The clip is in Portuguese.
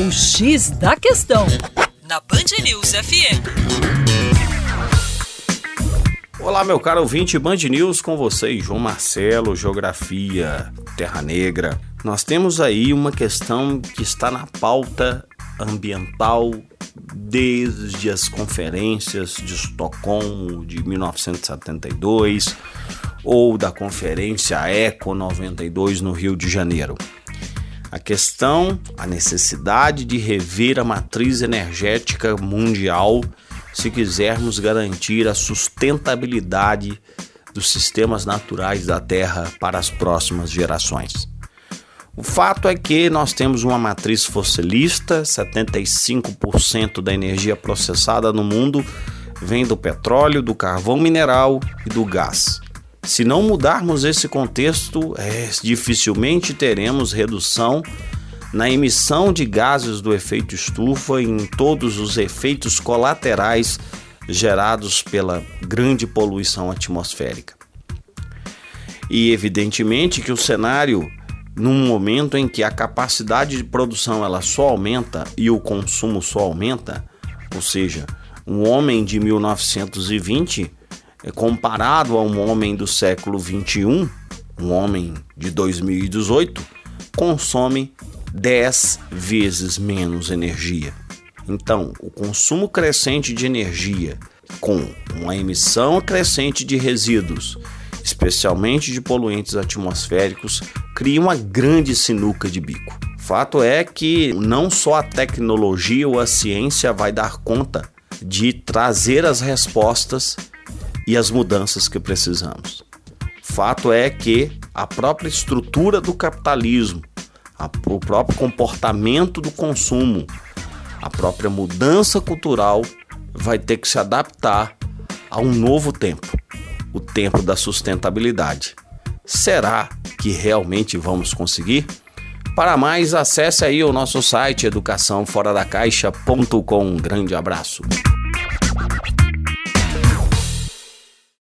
O X da Questão, na Band News FM. Olá, meu caro ouvinte Band News, com vocês, João Marcelo, Geografia, Terra Negra. Nós temos aí uma questão que está na pauta ambiental desde as conferências de Estocolmo de 1972 ou da conferência Eco 92 no Rio de Janeiro. A questão, a necessidade de rever a matriz energética mundial se quisermos garantir a sustentabilidade dos sistemas naturais da Terra para as próximas gerações. O fato é que nós temos uma matriz fossilista, 75% da energia processada no mundo vem do petróleo, do carvão mineral e do gás. Se não mudarmos esse contexto, é, dificilmente teremos redução na emissão de gases do efeito estufa e em todos os efeitos colaterais gerados pela grande poluição atmosférica. E evidentemente que o cenário num momento em que a capacidade de produção ela só aumenta e o consumo só aumenta, ou seja, um homem de 1920 é comparado a um homem do século 21, um homem de 2018, consome 10 vezes menos energia. Então, o consumo crescente de energia com uma emissão crescente de resíduos, especialmente de poluentes atmosféricos, cria uma grande sinuca de bico. Fato é que não só a tecnologia ou a ciência vai dar conta de trazer as respostas e as mudanças que precisamos. Fato é que a própria estrutura do capitalismo, a, o próprio comportamento do consumo, a própria mudança cultural vai ter que se adaptar a um novo tempo, o tempo da sustentabilidade. Será que realmente vamos conseguir? Para mais, acesse aí o nosso site educaçãoforadacaixa.com. Um grande abraço.